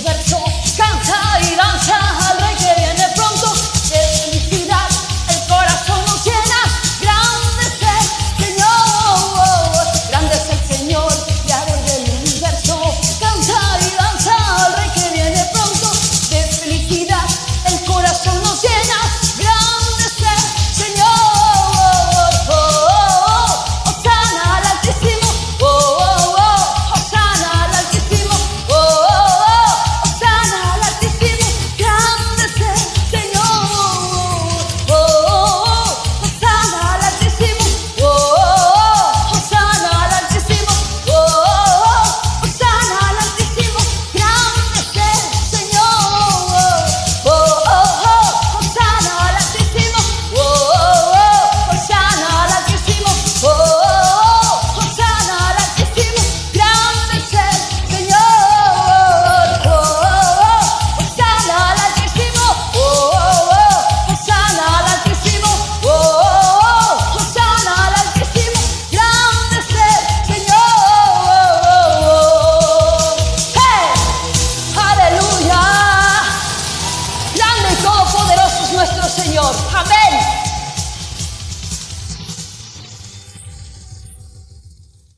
slept on. Señor. Amén.